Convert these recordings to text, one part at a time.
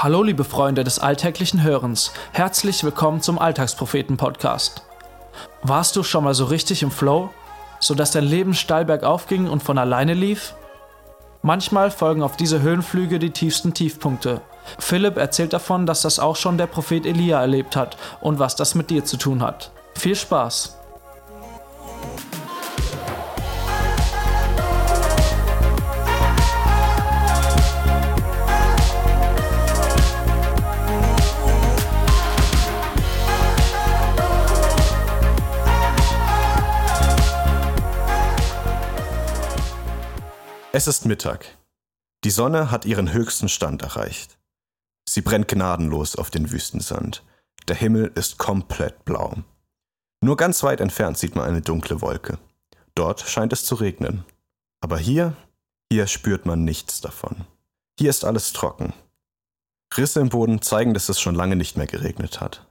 Hallo liebe Freunde des alltäglichen Hörens, herzlich willkommen zum Alltagspropheten-Podcast. Warst du schon mal so richtig im Flow, sodass dein Leben steil bergauf ging und von alleine lief? Manchmal folgen auf diese Höhenflüge die tiefsten Tiefpunkte. Philipp erzählt davon, dass das auch schon der Prophet Elia erlebt hat und was das mit dir zu tun hat. Viel Spaß! Es ist Mittag. Die Sonne hat ihren höchsten Stand erreicht. Sie brennt gnadenlos auf den Wüstensand. Der Himmel ist komplett blau. Nur ganz weit entfernt sieht man eine dunkle Wolke. Dort scheint es zu regnen. Aber hier, hier spürt man nichts davon. Hier ist alles trocken. Risse im Boden zeigen, dass es schon lange nicht mehr geregnet hat.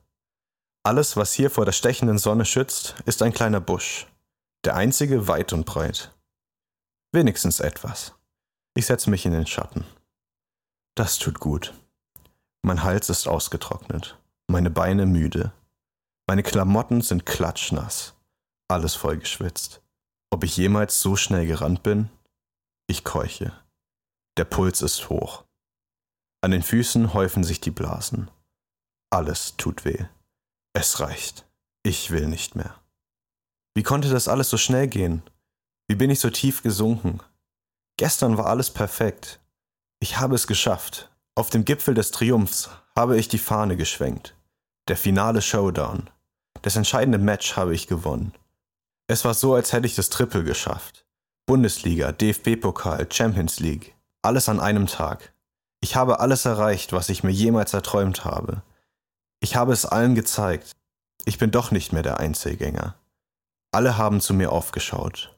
Alles, was hier vor der stechenden Sonne schützt, ist ein kleiner Busch. Der einzige weit und breit. Wenigstens etwas. Ich setze mich in den Schatten. Das tut gut. Mein Hals ist ausgetrocknet, meine Beine müde, meine Klamotten sind klatschnass, alles voll geschwitzt. Ob ich jemals so schnell gerannt bin? Ich keuche. Der Puls ist hoch. An den Füßen häufen sich die Blasen. Alles tut weh. Es reicht. Ich will nicht mehr. Wie konnte das alles so schnell gehen? Wie bin ich so tief gesunken? Gestern war alles perfekt. Ich habe es geschafft. Auf dem Gipfel des Triumphs habe ich die Fahne geschwenkt. Der finale Showdown. Das entscheidende Match habe ich gewonnen. Es war so, als hätte ich das Triple geschafft. Bundesliga, DFB-Pokal, Champions League. Alles an einem Tag. Ich habe alles erreicht, was ich mir jemals erträumt habe. Ich habe es allen gezeigt. Ich bin doch nicht mehr der Einzelgänger. Alle haben zu mir aufgeschaut.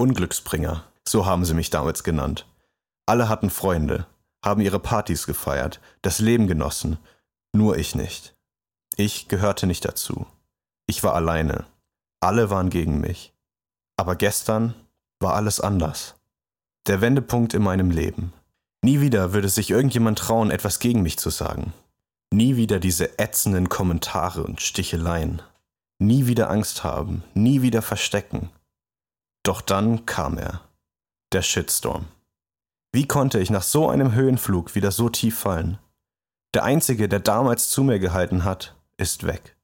Unglücksbringer, so haben sie mich damals genannt. Alle hatten Freunde, haben ihre Partys gefeiert, das Leben genossen, nur ich nicht. Ich gehörte nicht dazu. Ich war alleine. Alle waren gegen mich. Aber gestern war alles anders. Der Wendepunkt in meinem Leben. Nie wieder würde sich irgendjemand trauen, etwas gegen mich zu sagen. Nie wieder diese ätzenden Kommentare und Sticheleien. Nie wieder Angst haben, nie wieder verstecken. Doch dann kam er. Der Shitstorm. Wie konnte ich nach so einem Höhenflug wieder so tief fallen? Der Einzige, der damals zu mir gehalten hat, ist weg.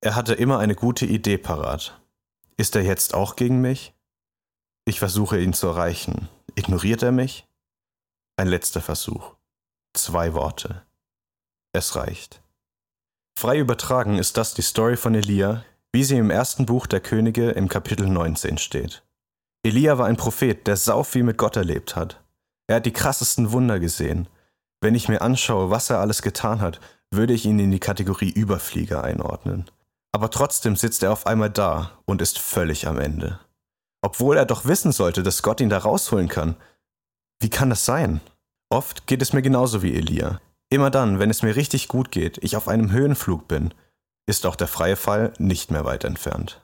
Er hatte immer eine gute Idee parat. Ist er jetzt auch gegen mich? Ich versuche ihn zu erreichen. Ignoriert er mich? Ein letzter Versuch. Zwei Worte. Es reicht. Frei übertragen ist das die Story von Elia, wie sie im ersten Buch der Könige im Kapitel 19 steht. Elia war ein Prophet, der sau viel mit Gott erlebt hat. Er hat die krassesten Wunder gesehen. Wenn ich mir anschaue, was er alles getan hat, würde ich ihn in die Kategorie Überflieger einordnen. Aber trotzdem sitzt er auf einmal da und ist völlig am Ende. Obwohl er doch wissen sollte, dass Gott ihn da rausholen kann. Wie kann das sein? Oft geht es mir genauso wie Elia. Immer dann, wenn es mir richtig gut geht, ich auf einem Höhenflug bin, ist auch der freie Fall nicht mehr weit entfernt.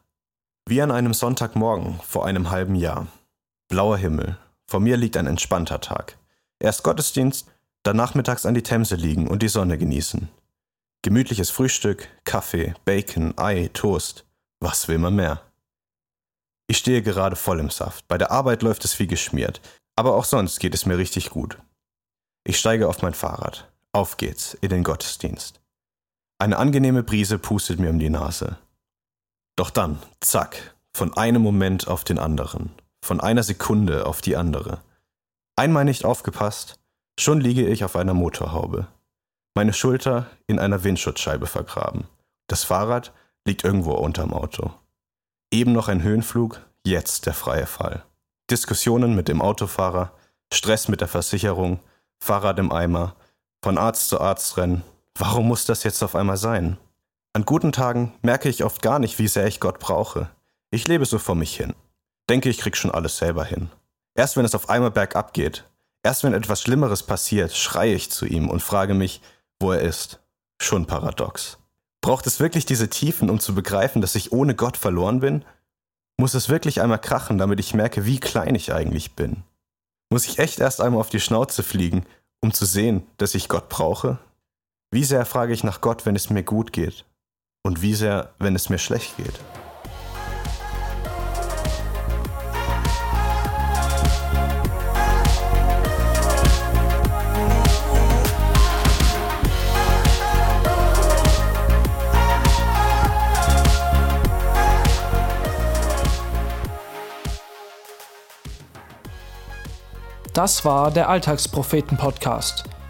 Wie an einem Sonntagmorgen vor einem halben Jahr. Blauer Himmel. Vor mir liegt ein entspannter Tag. Erst Gottesdienst, dann nachmittags an die Themse liegen und die Sonne genießen. Gemütliches Frühstück, Kaffee, Bacon, Ei, Toast. Was will man mehr? Ich stehe gerade voll im Saft. Bei der Arbeit läuft es wie geschmiert. Aber auch sonst geht es mir richtig gut. Ich steige auf mein Fahrrad. Auf geht's in den Gottesdienst. Eine angenehme Brise pustet mir um die Nase. Doch dann, zack, von einem Moment auf den anderen, von einer Sekunde auf die andere. Einmal nicht aufgepasst, schon liege ich auf einer Motorhaube. Meine Schulter in einer Windschutzscheibe vergraben. Das Fahrrad liegt irgendwo unterm Auto. Eben noch ein Höhenflug, jetzt der freie Fall. Diskussionen mit dem Autofahrer, Stress mit der Versicherung, Fahrrad im Eimer, von Arzt zu Arzt rennen. Warum muss das jetzt auf einmal sein? An guten Tagen merke ich oft gar nicht, wie sehr ich Gott brauche. Ich lebe so vor mich hin. Denke, ich krieg schon alles selber hin. Erst wenn es auf einmal bergab geht, erst wenn etwas Schlimmeres passiert, schreie ich zu ihm und frage mich, wo er ist. Schon paradox. Braucht es wirklich diese Tiefen, um zu begreifen, dass ich ohne Gott verloren bin? Muss es wirklich einmal krachen, damit ich merke, wie klein ich eigentlich bin? Muss ich echt erst einmal auf die Schnauze fliegen, um zu sehen, dass ich Gott brauche? Wie sehr frage ich nach Gott, wenn es mir gut geht? Und wie sehr, wenn es mir schlecht geht? Das war der Alltagspropheten-Podcast.